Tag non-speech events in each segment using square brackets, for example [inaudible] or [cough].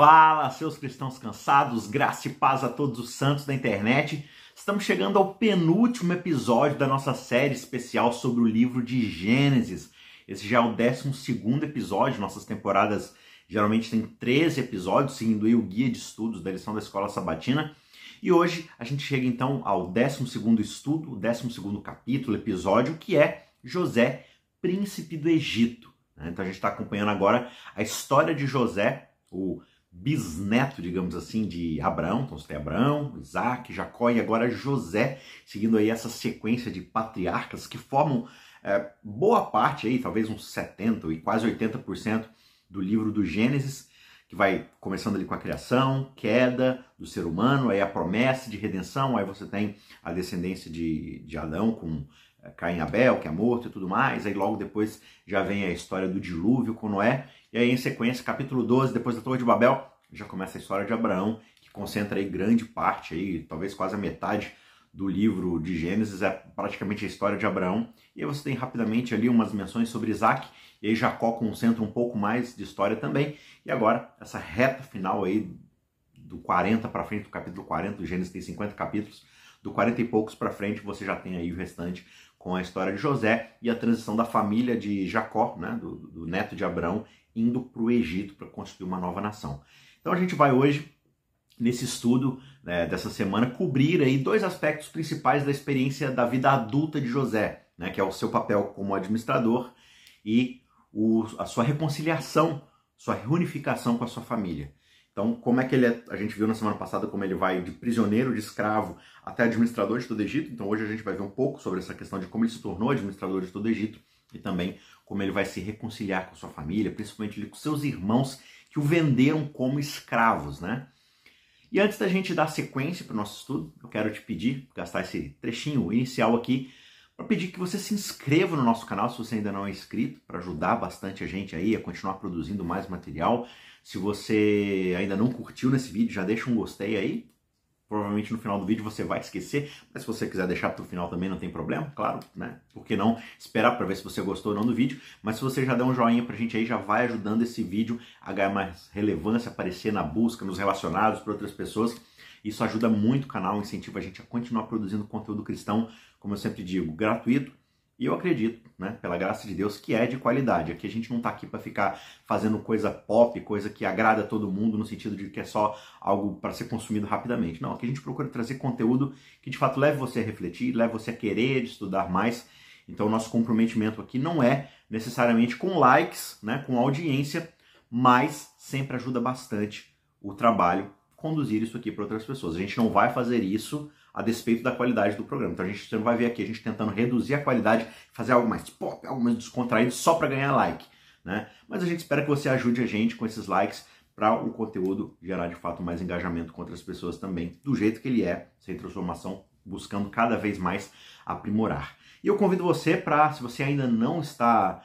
Fala, seus cristãos cansados, graça e paz a todos os santos da internet. Estamos chegando ao penúltimo episódio da nossa série especial sobre o livro de Gênesis. Esse já é o 12 episódio, nossas temporadas geralmente têm 13 episódios, seguindo o guia de estudos da lição da Escola Sabatina. E hoje a gente chega então ao 12 estudo, o 12 capítulo, episódio, que é José, príncipe do Egito. Então a gente está acompanhando agora a história de José, o bisneto, digamos assim, de Abraão. Então você tem Abraão, Isaac, Jacó e agora José, seguindo aí essa sequência de patriarcas que formam é, boa parte aí, talvez uns 70 e quase 80% do livro do Gênesis, que vai começando ali com a criação, queda do ser humano, aí a promessa de redenção, aí você tem a descendência de, de Adão com Caim e Abel, que é morto e tudo mais, aí logo depois já vem a história do dilúvio com Noé, e aí, em sequência, capítulo 12, depois da Torre de Babel, já começa a história de Abraão, que concentra aí grande parte, aí, talvez quase a metade do livro de Gênesis, é praticamente a história de Abraão. E aí você tem rapidamente ali umas menções sobre Isaac, e aí Jacó concentra um pouco mais de história também. E agora, essa reta final aí, do 40 para frente, do capítulo 40, do Gênesis tem 50 capítulos, do 40 e poucos para frente você já tem aí o restante com a história de José e a transição da família de Jacó, né, do, do neto de Abraão, indo para o Egito para construir uma nova nação. Então a gente vai hoje, nesse estudo né, dessa semana, cobrir aí dois aspectos principais da experiência da vida adulta de José, né, que é o seu papel como administrador e o, a sua reconciliação, sua reunificação com a sua família. Então, como é que ele é, a gente viu na semana passada como ele vai de prisioneiro, de escravo, até administrador de todo o Egito. Então, hoje a gente vai ver um pouco sobre essa questão de como ele se tornou administrador de todo o Egito e também como ele vai se reconciliar com sua família, principalmente com seus irmãos que o venderam como escravos, né? E antes da gente dar sequência para o nosso estudo, eu quero te pedir, gastar esse trechinho inicial aqui, para pedir que você se inscreva no nosso canal se você ainda não é inscrito, para ajudar bastante a gente aí a continuar produzindo mais material. Se você ainda não curtiu nesse vídeo, já deixa um gostei aí, Provavelmente no final do vídeo você vai esquecer, mas se você quiser deixar para o final também não tem problema, claro, né? Por que não esperar para ver se você gostou ou não do vídeo? Mas se você já der um joinha para a gente aí, já vai ajudando esse vídeo a ganhar mais relevância, aparecer na busca, nos relacionados para outras pessoas. Isso ajuda muito o canal, incentiva a gente a continuar produzindo conteúdo cristão, como eu sempre digo, gratuito e eu acredito, né, pela graça de Deus, que é de qualidade. Aqui a gente não está aqui para ficar fazendo coisa pop, coisa que agrada todo mundo, no sentido de que é só algo para ser consumido rapidamente. Não, aqui a gente procura trazer conteúdo que de fato leve você a refletir, leve você a querer estudar mais. Então o nosso comprometimento aqui não é necessariamente com likes, né, com audiência, mas sempre ajuda bastante o trabalho conduzir isso aqui para outras pessoas. A gente não vai fazer isso a despeito da qualidade do programa. Então a gente vai ver aqui a gente tentando reduzir a qualidade, fazer algo mais pop, algo mais descontraído só para ganhar like, né? Mas a gente espera que você ajude a gente com esses likes para o conteúdo gerar de fato mais engajamento com outras pessoas também, do jeito que ele é, sem transformação, buscando cada vez mais aprimorar. E eu convido você para, se você ainda não está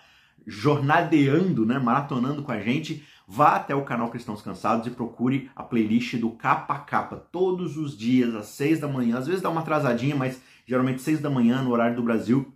jornadeando, né, maratonando com a gente, vá até o canal Cristãos Cansados e procure a playlist do Capa Capa, todos os dias, às seis da manhã. Às vezes dá uma atrasadinha, mas geralmente seis da manhã, no horário do Brasil.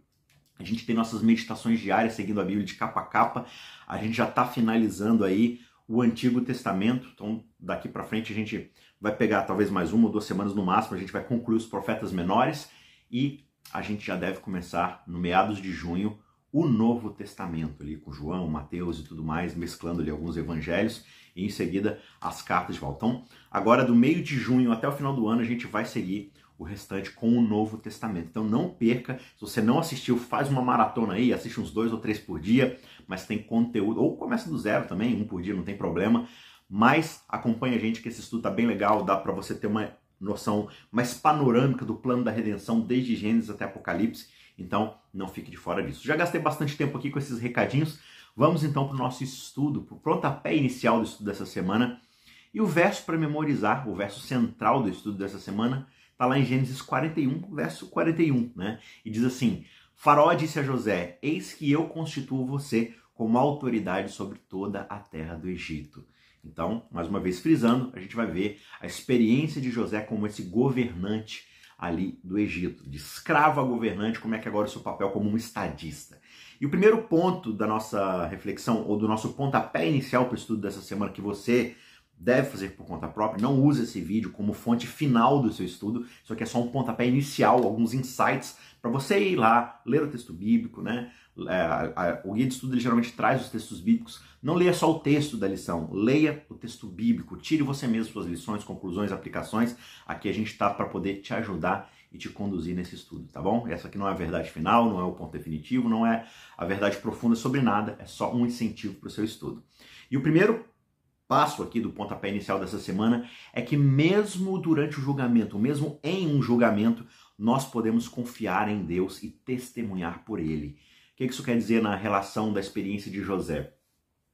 A gente tem nossas meditações diárias seguindo a Bíblia de capa a capa. A gente já está finalizando aí o Antigo Testamento. Então, daqui para frente a gente vai pegar talvez mais uma ou duas semanas no máximo. A gente vai concluir os profetas menores e a gente já deve começar no meados de junho o Novo Testamento, ali com João, Mateus e tudo mais, mesclando ali alguns evangelhos, e em seguida as cartas de Paulo. Então, agora do meio de junho até o final do ano, a gente vai seguir o restante com o Novo Testamento. Então não perca, se você não assistiu, faz uma maratona aí, assiste uns dois ou três por dia, mas tem conteúdo, ou começa do zero também, um por dia, não tem problema, mas acompanha a gente que esse estudo tá bem legal, dá para você ter uma noção mais panorâmica do plano da redenção desde Gênesis até Apocalipse então, não fique de fora disso. Já gastei bastante tempo aqui com esses recadinhos. Vamos então para o nosso estudo, para o pontapé inicial do estudo dessa semana. E o verso para memorizar, o verso central do estudo dessa semana, está lá em Gênesis 41, verso 41, né? E diz assim: Faraó disse a José: Eis que eu constituo você como autoridade sobre toda a terra do Egito. Então, mais uma vez frisando, a gente vai ver a experiência de José como esse governante ali do Egito, de escravo governante, como é que agora o seu papel como um estadista. E o primeiro ponto da nossa reflexão, ou do nosso pontapé inicial para o estudo dessa semana, que você deve fazer por conta própria. Não use esse vídeo como fonte final do seu estudo. Isso aqui é só um pontapé inicial, alguns insights para você ir lá, ler o texto bíblico, né? É, o guia de estudo ele geralmente traz os textos bíblicos. Não leia só o texto da lição, leia o texto bíblico. Tire você mesmo suas lições, conclusões, aplicações. Aqui a gente está para poder te ajudar e te conduzir nesse estudo, tá bom? Essa aqui não é a verdade final, não é o ponto definitivo, não é a verdade profunda sobre nada, é só um incentivo para o seu estudo. E o primeiro passo aqui do pontapé inicial dessa semana é que mesmo durante o julgamento, mesmo em um julgamento, nós podemos confiar em Deus e testemunhar por Ele. O que isso quer dizer na relação da experiência de José?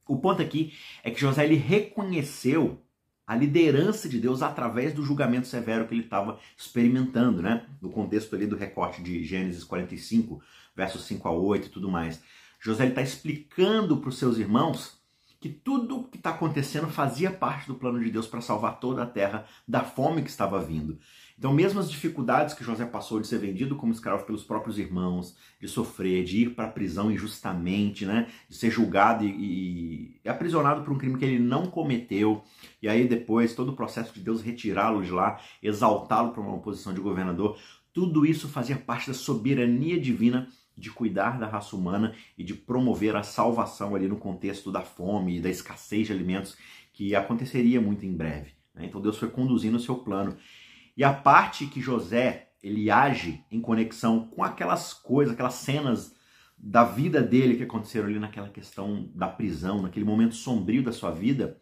O ponto aqui é que José ele reconheceu a liderança de Deus através do julgamento severo que ele estava experimentando, né? No contexto ali do recorte de Gênesis 45, versos 5 a 8 e tudo mais. José está explicando para os seus irmãos que tudo que está acontecendo fazia parte do plano de Deus para salvar toda a terra da fome que estava vindo. Então, mesmo as dificuldades que José passou de ser vendido como escravo pelos próprios irmãos, de sofrer, de ir para a prisão injustamente, né? de ser julgado e, e aprisionado por um crime que ele não cometeu, e aí depois todo o processo de Deus retirá-lo de lá, exaltá-lo para uma posição de governador, tudo isso fazia parte da soberania divina de cuidar da raça humana e de promover a salvação ali no contexto da fome e da escassez de alimentos que aconteceria muito em breve. Né? Então Deus foi conduzindo o seu plano. E a parte que José ele age em conexão com aquelas coisas, aquelas cenas da vida dele que aconteceram ali naquela questão da prisão, naquele momento sombrio da sua vida,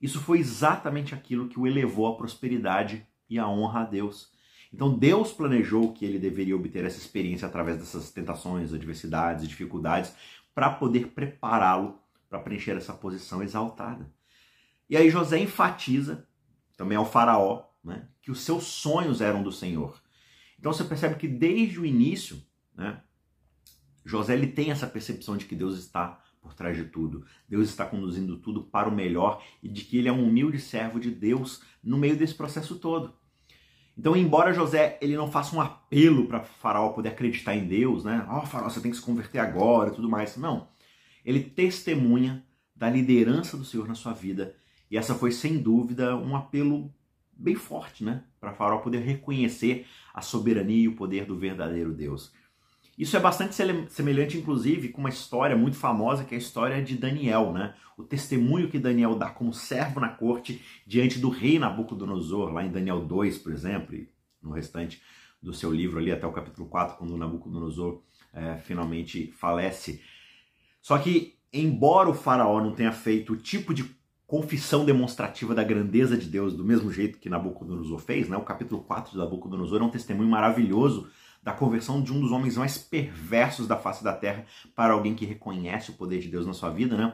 isso foi exatamente aquilo que o elevou à prosperidade e à honra a Deus. Então Deus planejou que ele deveria obter essa experiência através dessas tentações, adversidades, dificuldades, para poder prepará-lo para preencher essa posição exaltada. E aí José enfatiza também ao faraó né, que os seus sonhos eram do Senhor. Então você percebe que desde o início, né, José ele tem essa percepção de que Deus está por trás de tudo. Deus está conduzindo tudo para o melhor e de que ele é um humilde servo de Deus no meio desse processo todo. Então, embora José ele não faça um apelo para Faraó poder acreditar em Deus, né? Ó, oh, Faraó, você tem que se converter agora e tudo mais. Não. Ele testemunha da liderança do Senhor na sua vida. E essa foi, sem dúvida, um apelo bem forte, né? Para Faraó poder reconhecer a soberania e o poder do verdadeiro Deus. Isso é bastante semelhante, inclusive, com uma história muito famosa, que é a história de Daniel, né? O testemunho que Daniel dá como servo na corte diante do rei Nabucodonosor, lá em Daniel 2, por exemplo, e no restante do seu livro ali, até o capítulo 4, quando Nabucodonosor é, finalmente falece. Só que, embora o faraó não tenha feito o tipo de confissão demonstrativa da grandeza de Deus, do mesmo jeito que Nabucodonosor fez, né? O capítulo 4 de Nabucodonosor é um testemunho maravilhoso da conversão de um dos homens mais perversos da face da terra para alguém que reconhece o poder de Deus na sua vida, né?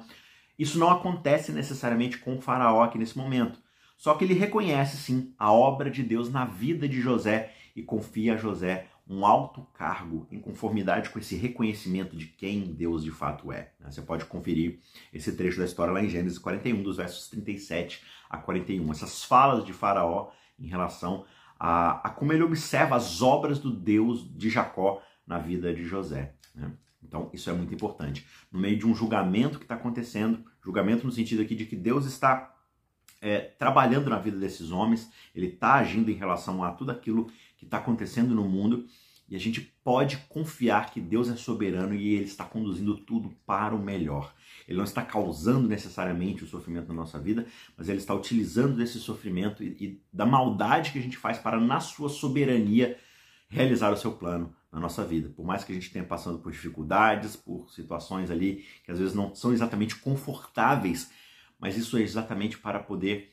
Isso não acontece necessariamente com o faraó aqui nesse momento. Só que ele reconhece sim a obra de Deus na vida de José e confia a José um alto cargo em conformidade com esse reconhecimento de quem Deus de fato é. Né? Você pode conferir esse trecho da história lá em Gênesis 41, dos versos 37 a 41. Essas falas de Faraó em relação a, a como ele observa as obras do Deus de Jacó na vida de José. Né? Então, isso é muito importante. No meio de um julgamento que está acontecendo, julgamento no sentido aqui de que Deus está é, trabalhando na vida desses homens, ele está agindo em relação a tudo aquilo que está acontecendo no mundo e a gente pode confiar que Deus é soberano e Ele está conduzindo tudo para o melhor. Ele não está causando necessariamente o sofrimento na nossa vida, mas Ele está utilizando desse sofrimento e, e da maldade que a gente faz para, na sua soberania, realizar o seu plano na nossa vida. Por mais que a gente tenha passando por dificuldades, por situações ali que às vezes não são exatamente confortáveis, mas isso é exatamente para poder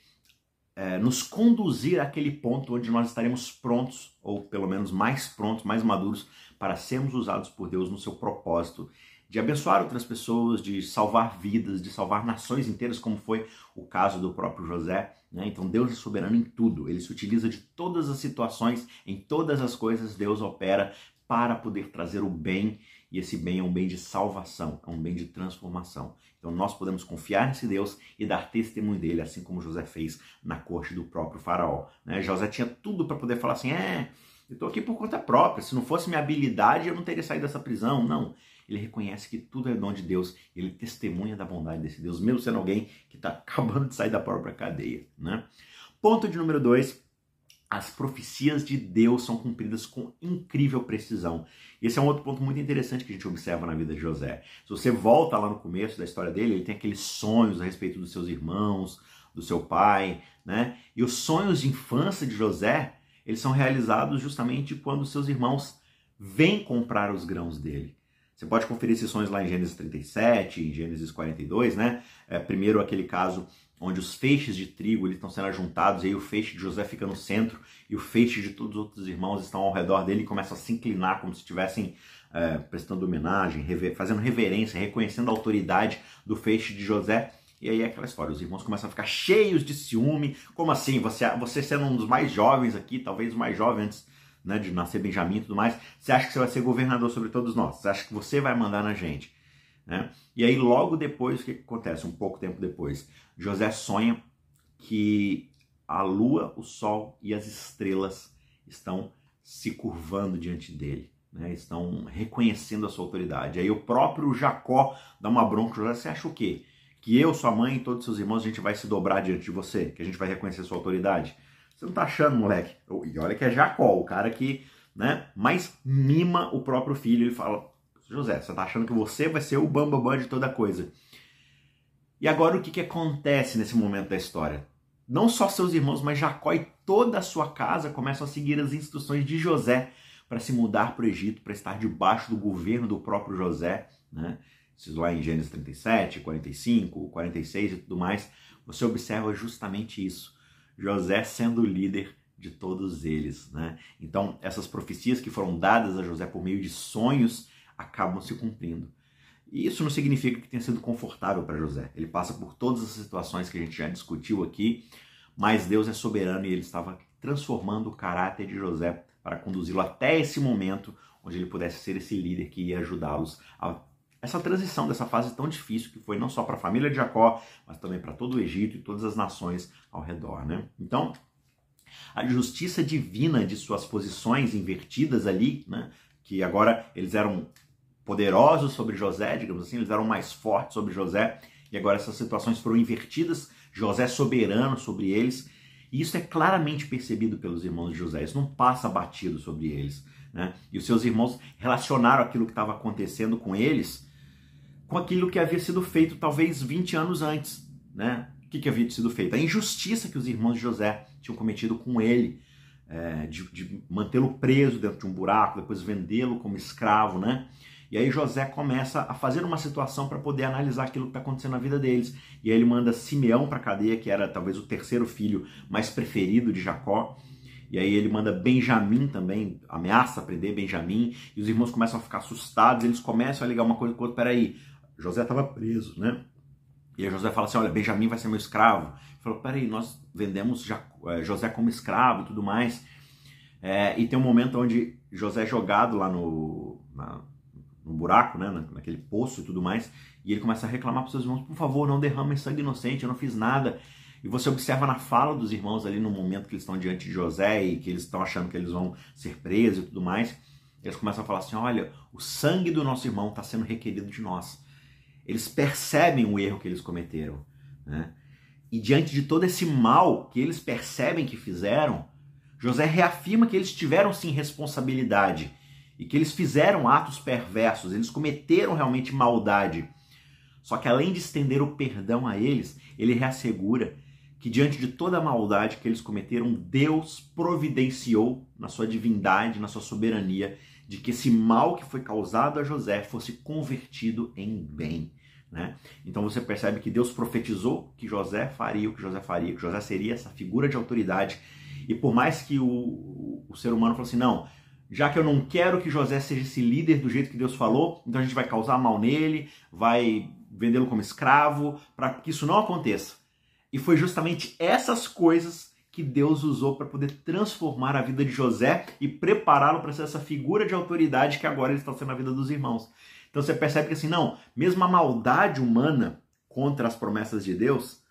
é, nos conduzir àquele ponto onde nós estaremos prontos, ou pelo menos mais prontos, mais maduros, para sermos usados por Deus no seu propósito de abençoar outras pessoas, de salvar vidas, de salvar nações inteiras, como foi o caso do próprio José. Né? Então Deus é soberano em tudo, ele se utiliza de todas as situações, em todas as coisas Deus opera para poder trazer o bem, e esse bem é um bem de salvação, é um bem de transformação. Então nós podemos confiar nesse Deus e dar testemunho dele, assim como José fez na corte do próprio faraó. Né? José tinha tudo para poder falar assim, é, eu estou aqui por conta própria, se não fosse minha habilidade eu não teria saído dessa prisão. Não, ele reconhece que tudo é dom de Deus, ele testemunha da bondade desse Deus, mesmo sendo alguém que está [laughs] acabando de sair da própria cadeia. Né? Ponto de número dois, as profecias de Deus são cumpridas com incrível precisão. Esse é um outro ponto muito interessante que a gente observa na vida de José. Se você volta lá no começo da história dele, ele tem aqueles sonhos a respeito dos seus irmãos, do seu pai, né? E os sonhos de infância de José, eles são realizados justamente quando seus irmãos vêm comprar os grãos dele. Você pode conferir esses sonhos lá em Gênesis 37, em Gênesis 42, né? É, primeiro aquele caso onde os feixes de trigo eles estão sendo ajuntados, e aí o feixe de José fica no centro, e o feixe de todos os outros irmãos estão ao redor dele e começam a se inclinar como se estivessem é, prestando homenagem, rever, fazendo reverência, reconhecendo a autoridade do feixe de José. E aí é aquela história, os irmãos começam a ficar cheios de ciúme. Como assim? Você, você sendo um dos mais jovens aqui, talvez o mais jovem antes né, de nascer Benjamim e tudo mais, você acha que você vai ser governador sobre todos nós? Você acha que você vai mandar na gente? Né? E aí, logo depois, o que acontece? Um pouco tempo depois, José sonha que a lua, o sol e as estrelas estão se curvando diante dele, né? estão reconhecendo a sua autoridade. Aí o próprio Jacó dá uma bronca, José, você acha o quê? Que eu, sua mãe e todos seus irmãos, a gente vai se dobrar diante de você, que a gente vai reconhecer a sua autoridade? Você não tá achando, moleque? E olha que é Jacó, o cara que né, mais mima o próprio filho. Ele fala, José, você está achando que você vai ser o bambambam bam, bam de toda coisa. E agora o que, que acontece nesse momento da história? Não só seus irmãos, mas Jacó e toda a sua casa começam a seguir as instruções de José para se mudar para o Egito, para estar debaixo do governo do próprio José. Né? Isso lá em Gênesis 37, 45, 46 e tudo mais. Você observa justamente isso. José sendo o líder de todos eles. Né? Então, essas profecias que foram dadas a José por meio de sonhos acabam se cumprindo. E isso não significa que tenha sido confortável para José. Ele passa por todas as situações que a gente já discutiu aqui, mas Deus é soberano e ele estava transformando o caráter de José para conduzi-lo até esse momento onde ele pudesse ser esse líder que ia ajudá-los a essa transição dessa fase tão difícil que foi não só para a família de Jacó, mas também para todo o Egito e todas as nações ao redor, né? Então, a justiça divina de suas posições invertidas ali, né, que agora eles eram poderosos sobre José, digamos assim, eles eram mais fortes sobre José, e agora essas situações foram invertidas, José soberano sobre eles, e isso é claramente percebido pelos irmãos de José, isso não passa batido sobre eles. Né? E os seus irmãos relacionaram aquilo que estava acontecendo com eles com aquilo que havia sido feito talvez 20 anos antes. Né? O que, que havia sido feito? A injustiça que os irmãos de José tinham cometido com ele, é, de, de mantê-lo preso dentro de um buraco, depois vendê-lo como escravo, né? E aí José começa a fazer uma situação para poder analisar aquilo que está acontecendo na vida deles. E aí ele manda Simeão para a cadeia, que era talvez o terceiro filho mais preferido de Jacó. E aí ele manda Benjamim também, ameaça prender Benjamim. E os irmãos começam a ficar assustados, eles começam a ligar uma coisa com outra. Peraí, José estava preso, né? E aí José fala assim, olha, Benjamim vai ser meu escravo. Ele falou, peraí, nós vendemos eh, José como escravo e tudo mais. É, e tem um momento onde José é jogado lá no, na, no buraco, né, naquele poço e tudo mais, e ele começa a reclamar para os seus irmãos, por favor, não derramem sangue inocente, eu não fiz nada. E você observa na fala dos irmãos ali no momento que eles estão diante de José e que eles estão achando que eles vão ser presos e tudo mais, eles começam a falar assim: olha, o sangue do nosso irmão está sendo requerido de nós. Eles percebem o erro que eles cometeram. Né? E diante de todo esse mal que eles percebem que fizeram, José reafirma que eles tiveram sim responsabilidade e que eles fizeram atos perversos, eles cometeram realmente maldade. Só que além de estender o perdão a eles, ele reassegura que diante de toda a maldade que eles cometeram, Deus providenciou na sua divindade, na sua soberania, de que esse mal que foi causado a José fosse convertido em bem. Né? Então você percebe que Deus profetizou que José faria o que José faria, que José seria essa figura de autoridade. E por mais que o, o ser humano falou assim, não, já que eu não quero que José seja esse líder do jeito que Deus falou, então a gente vai causar mal nele, vai vendê-lo como escravo, para que isso não aconteça. E foi justamente essas coisas que Deus usou para poder transformar a vida de José e prepará-lo para ser essa figura de autoridade que agora ele está sendo na vida dos irmãos. Então você percebe que assim, não, mesmo a maldade humana contra as promessas de Deus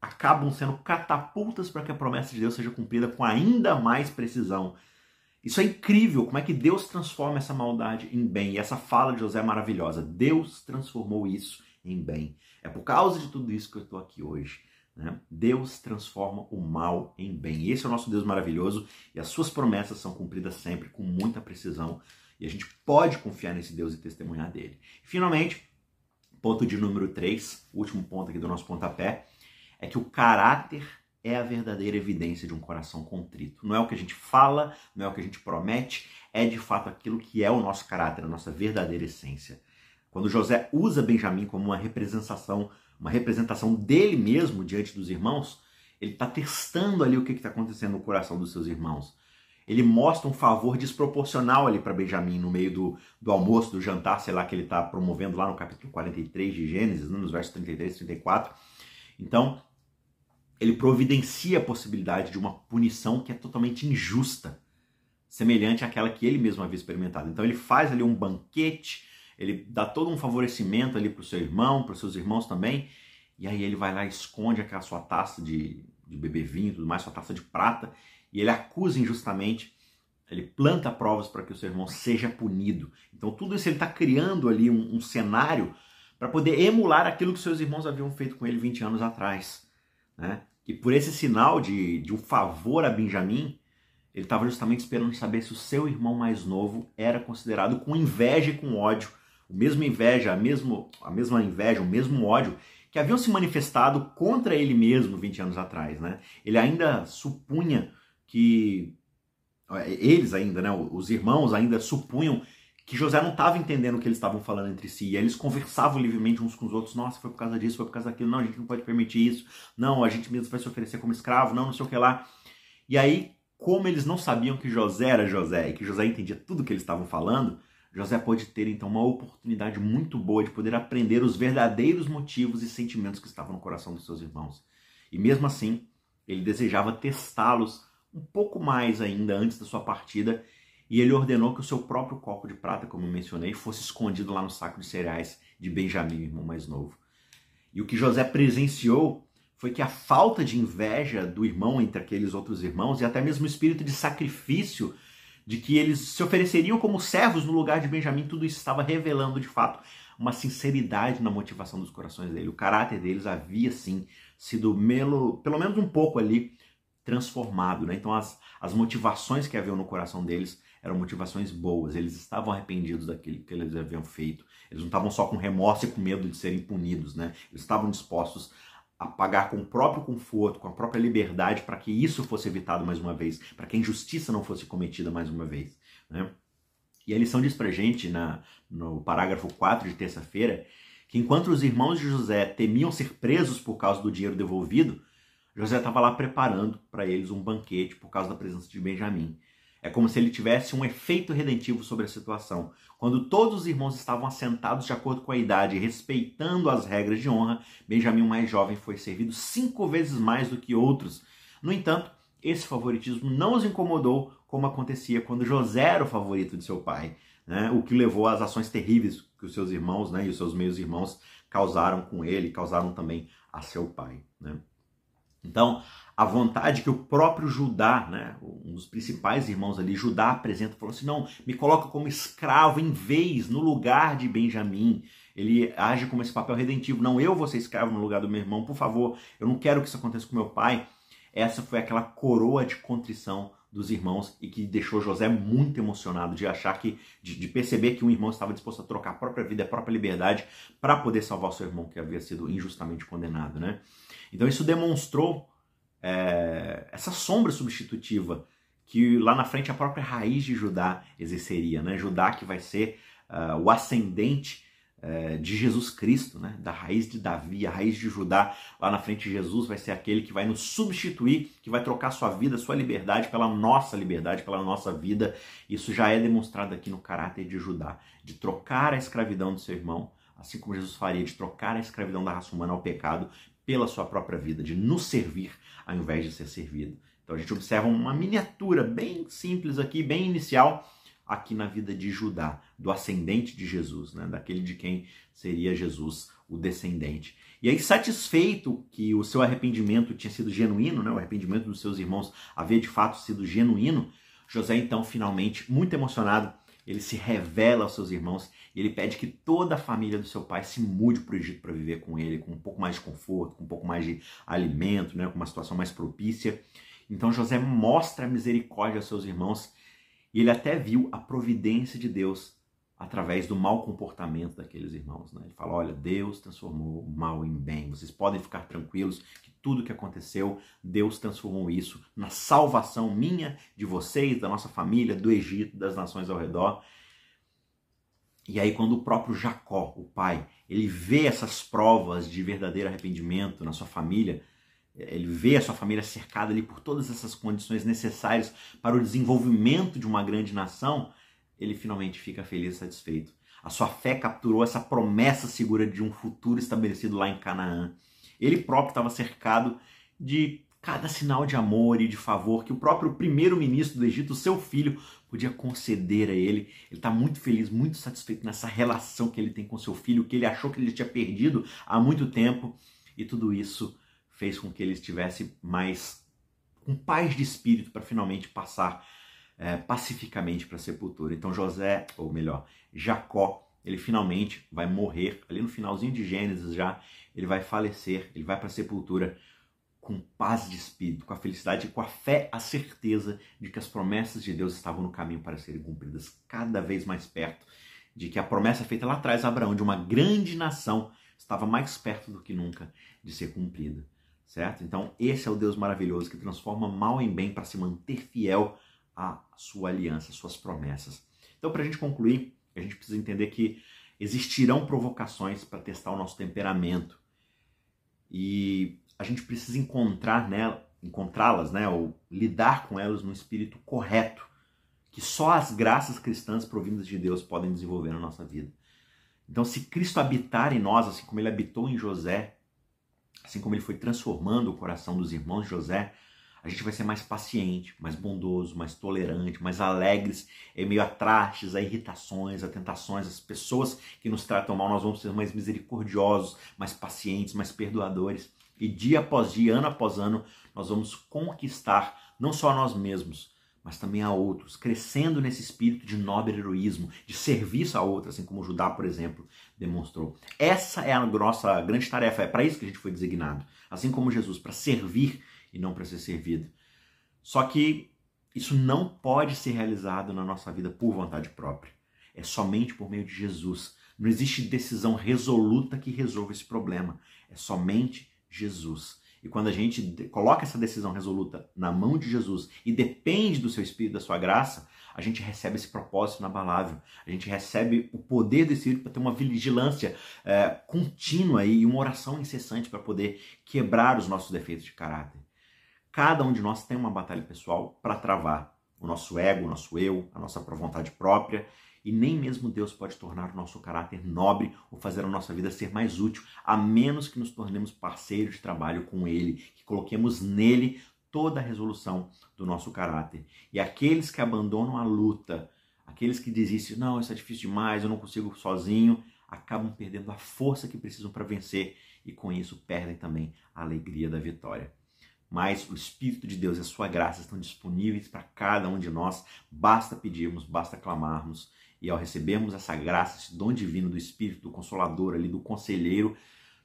acabam sendo catapultas para que a promessa de Deus seja cumprida com ainda mais precisão. Isso é incrível, como é que Deus transforma essa maldade em bem. E essa fala de José é maravilhosa. Deus transformou isso em bem. É por causa de tudo isso que eu estou aqui hoje. Né? Deus transforma o mal em bem. Esse é o nosso Deus maravilhoso e as suas promessas são cumpridas sempre com muita precisão. E a gente pode confiar nesse Deus e testemunhar dele. finalmente, ponto de número 3, último ponto aqui do nosso pontapé, é que o caráter é a verdadeira evidência de um coração contrito. Não é o que a gente fala, não é o que a gente promete, é de fato aquilo que é o nosso caráter, a nossa verdadeira essência. Quando José usa Benjamim como uma representação, uma representação dele mesmo diante dos irmãos, ele está testando ali o que está acontecendo no coração dos seus irmãos. Ele mostra um favor desproporcional ali para Benjamim no meio do, do almoço, do jantar, sei lá, que ele está promovendo lá no capítulo 43 de Gênesis, né, nos versos 33 e 34. Então, ele providencia a possibilidade de uma punição que é totalmente injusta, semelhante àquela que ele mesmo havia experimentado. Então ele faz ali um banquete, ele dá todo um favorecimento ali para o seu irmão, para os seus irmãos também, e aí ele vai lá esconde aquela sua taça de, de beber vinho e tudo mais, sua taça de prata, e ele acusa injustamente, ele planta provas para que o seu irmão seja punido. Então tudo isso ele está criando ali um, um cenário para poder emular aquilo que seus irmãos haviam feito com ele 20 anos atrás. Né? E por esse sinal de, de um favor a Benjamim, ele estava justamente esperando saber se o seu irmão mais novo era considerado com inveja e com ódio, o mesmo inveja, a, mesmo, a mesma inveja, o mesmo ódio que haviam se manifestado contra ele mesmo 20 anos atrás, né? Ele ainda supunha que eles ainda, né, os irmãos ainda supunham que José não estava entendendo o que eles estavam falando entre si. E eles conversavam livremente uns com os outros. Nossa, foi por causa disso, foi por causa daquilo. Não, a gente não pode permitir isso. Não, a gente mesmo vai se oferecer como escravo. Não, não sei o que lá. E aí, como eles não sabiam que José era José e que José entendia tudo o que eles estavam falando, José pode ter então uma oportunidade muito boa de poder aprender os verdadeiros motivos e sentimentos que estavam no coração dos seus irmãos. E mesmo assim, ele desejava testá-los um pouco mais ainda antes da sua partida e ele ordenou que o seu próprio copo de prata, como eu mencionei, fosse escondido lá no saco de cereais de Benjamim, irmão mais novo. E o que José presenciou foi que a falta de inveja do irmão entre aqueles outros irmãos e até mesmo o espírito de sacrifício de que eles se ofereceriam como servos no lugar de Benjamim, tudo isso estava revelando de fato uma sinceridade na motivação dos corações dele. O caráter deles havia sim sido melo, pelo menos um pouco ali transformado, né? Então as, as motivações que haviam no coração deles eram motivações boas, eles estavam arrependidos daquilo que eles haviam feito. Eles não estavam só com remorso e com medo de serem punidos, né? Eles estavam dispostos a pagar com o próprio conforto, com a própria liberdade, para que isso fosse evitado mais uma vez, para que a injustiça não fosse cometida mais uma vez. Né? E a lição diz pra gente, na, no parágrafo 4 de terça-feira, que enquanto os irmãos de José temiam ser presos por causa do dinheiro devolvido, José estava lá preparando para eles um banquete por causa da presença de Benjamim. É como se ele tivesse um efeito redentivo sobre a situação. Quando todos os irmãos estavam assentados de acordo com a idade, respeitando as regras de honra, Benjamim, o mais jovem, foi servido cinco vezes mais do que outros. No entanto, esse favoritismo não os incomodou, como acontecia quando José era o favorito de seu pai, né? o que levou às ações terríveis que os seus irmãos né, e os seus meios irmãos causaram com ele, causaram também a seu pai. Né? Então, a vontade que o próprio Judá, né, um dos principais irmãos ali, Judá apresenta, falou assim: não, me coloca como escravo em vez, no lugar de Benjamim. Ele age como esse papel redentivo. Não, eu vou ser escravo no lugar do meu irmão, por favor, eu não quero que isso aconteça com meu pai. Essa foi aquela coroa de contrição dos irmãos e que deixou José muito emocionado de achar que, de, de, perceber que um irmão estava disposto a trocar a própria vida, a própria liberdade para poder salvar o seu irmão que havia sido injustamente condenado, né? Então isso demonstrou é, essa sombra substitutiva que lá na frente a própria raiz de Judá exerceria, né? Judá que vai ser uh, o ascendente uh, de Jesus Cristo, né? Da raiz de Davi, a raiz de Judá. Lá na frente Jesus vai ser aquele que vai nos substituir, que vai trocar sua vida, sua liberdade pela nossa liberdade, pela nossa vida. Isso já é demonstrado aqui no caráter de Judá, de trocar a escravidão do seu irmão, assim como Jesus faria, de trocar a escravidão da raça humana ao pecado pela sua própria vida, de nos servir ao invés de ser servido. Então a gente observa uma miniatura bem simples aqui, bem inicial, aqui na vida de Judá, do ascendente de Jesus, né? daquele de quem seria Jesus, o descendente. E aí, satisfeito que o seu arrependimento tinha sido genuíno, né? o arrependimento dos seus irmãos havia de fato sido genuíno, José, então, finalmente, muito emocionado, ele se revela aos seus irmãos e ele pede que toda a família do seu pai se mude para o Egito para viver com ele, com um pouco mais de conforto, com um pouco mais de alimento, né, com uma situação mais propícia. Então José mostra a misericórdia aos seus irmãos e ele até viu a providência de Deus através do mau comportamento daqueles irmãos. Né? Ele fala: olha, Deus transformou o mal em bem. Vocês podem ficar tranquilos que tudo que aconteceu, Deus transformou isso na salvação minha, de vocês, da nossa família, do Egito, das nações ao redor. E aí, quando o próprio Jacó, o pai, ele vê essas provas de verdadeiro arrependimento na sua família, ele vê a sua família cercada ali por todas essas condições necessárias para o desenvolvimento de uma grande nação, ele finalmente fica feliz e satisfeito. A sua fé capturou essa promessa segura de um futuro estabelecido lá em Canaã. Ele próprio estava cercado de cada sinal de amor e de favor que o próprio primeiro-ministro do Egito, seu filho, podia conceder a ele. Ele está muito feliz, muito satisfeito nessa relação que ele tem com seu filho, que ele achou que ele tinha perdido há muito tempo. E tudo isso fez com que ele estivesse mais com paz de espírito para finalmente passar é, pacificamente para a sepultura. Então José, ou melhor, Jacó, ele finalmente vai morrer ali no finalzinho de Gênesis já, ele vai falecer, ele vai para a sepultura com paz de espírito, com a felicidade com a fé, a certeza de que as promessas de Deus estavam no caminho para serem cumpridas, cada vez mais perto, de que a promessa feita lá atrás a Abraão de uma grande nação estava mais perto do que nunca de ser cumprida, certo? Então, esse é o Deus maravilhoso que transforma mal em bem para se manter fiel à sua aliança, às suas promessas. Então, para a gente concluir, a gente precisa entender que existirão provocações para testar o nosso temperamento. E a gente precisa encontrar nela, encontrá-las, né, ou lidar com elas no espírito correto, que só as graças cristãs provindas de Deus podem desenvolver na nossa vida. Então, se Cristo habitar em nós, assim como ele habitou em José, assim como ele foi transformando o coração dos irmãos José, a gente vai ser mais paciente, mais bondoso, mais tolerante, mais alegres em meio a trastes, a irritações, a tentações, as pessoas que nos tratam mal, nós vamos ser mais misericordiosos, mais pacientes, mais perdoadores. E dia após dia, ano após ano, nós vamos conquistar não só nós mesmos, mas também a outros, crescendo nesse espírito de nobre heroísmo, de serviço a outros, assim como Judá, por exemplo, demonstrou. Essa é a nossa grande tarefa, é para isso que a gente foi designado. Assim como Jesus, para servir e não para ser servido. Só que isso não pode ser realizado na nossa vida por vontade própria. É somente por meio de Jesus. Não existe decisão resoluta que resolva esse problema. É somente Jesus. E quando a gente coloca essa decisão resoluta na mão de Jesus e depende do seu Espírito, da sua graça, a gente recebe esse propósito inabalável. A gente recebe o poder do Espírito para ter uma vigilância é, contínua e uma oração incessante para poder quebrar os nossos defeitos de caráter. Cada um de nós tem uma batalha pessoal para travar o nosso ego, o nosso eu, a nossa vontade própria, e nem mesmo Deus pode tornar o nosso caráter nobre ou fazer a nossa vida ser mais útil, a menos que nos tornemos parceiros de trabalho com Ele, que coloquemos nele toda a resolução do nosso caráter. E aqueles que abandonam a luta, aqueles que desistem, não, isso é difícil demais, eu não consigo sozinho, acabam perdendo a força que precisam para vencer e com isso perdem também a alegria da vitória mas o Espírito de Deus e a sua graça estão disponíveis para cada um de nós. Basta pedirmos, basta clamarmos, e ao recebermos essa graça, esse dom divino do Espírito, do Consolador, ali, do Conselheiro,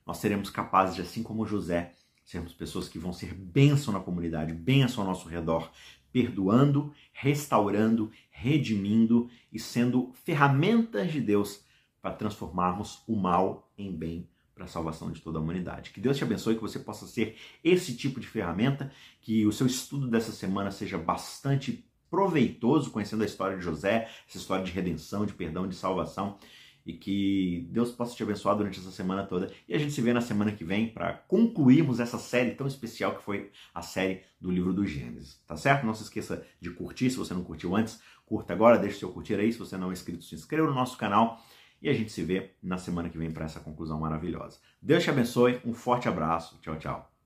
nós seremos capazes de, assim como José, sermos pessoas que vão ser bênção na comunidade, bênção ao nosso redor, perdoando, restaurando, redimindo e sendo ferramentas de Deus para transformarmos o mal em bem para a salvação de toda a humanidade. Que Deus te abençoe, que você possa ser esse tipo de ferramenta, que o seu estudo dessa semana seja bastante proveitoso, conhecendo a história de José, essa história de redenção, de perdão, de salvação, e que Deus possa te abençoar durante essa semana toda. E a gente se vê na semana que vem para concluirmos essa série tão especial que foi a série do livro do Gênesis. Tá certo? Não se esqueça de curtir, se você não curtiu antes, curta agora, deixe seu curtir aí. Se você não é inscrito, se inscreva no nosso canal e a gente se vê na semana que vem para essa conclusão maravilhosa. Deus te abençoe, um forte abraço, tchau, tchau.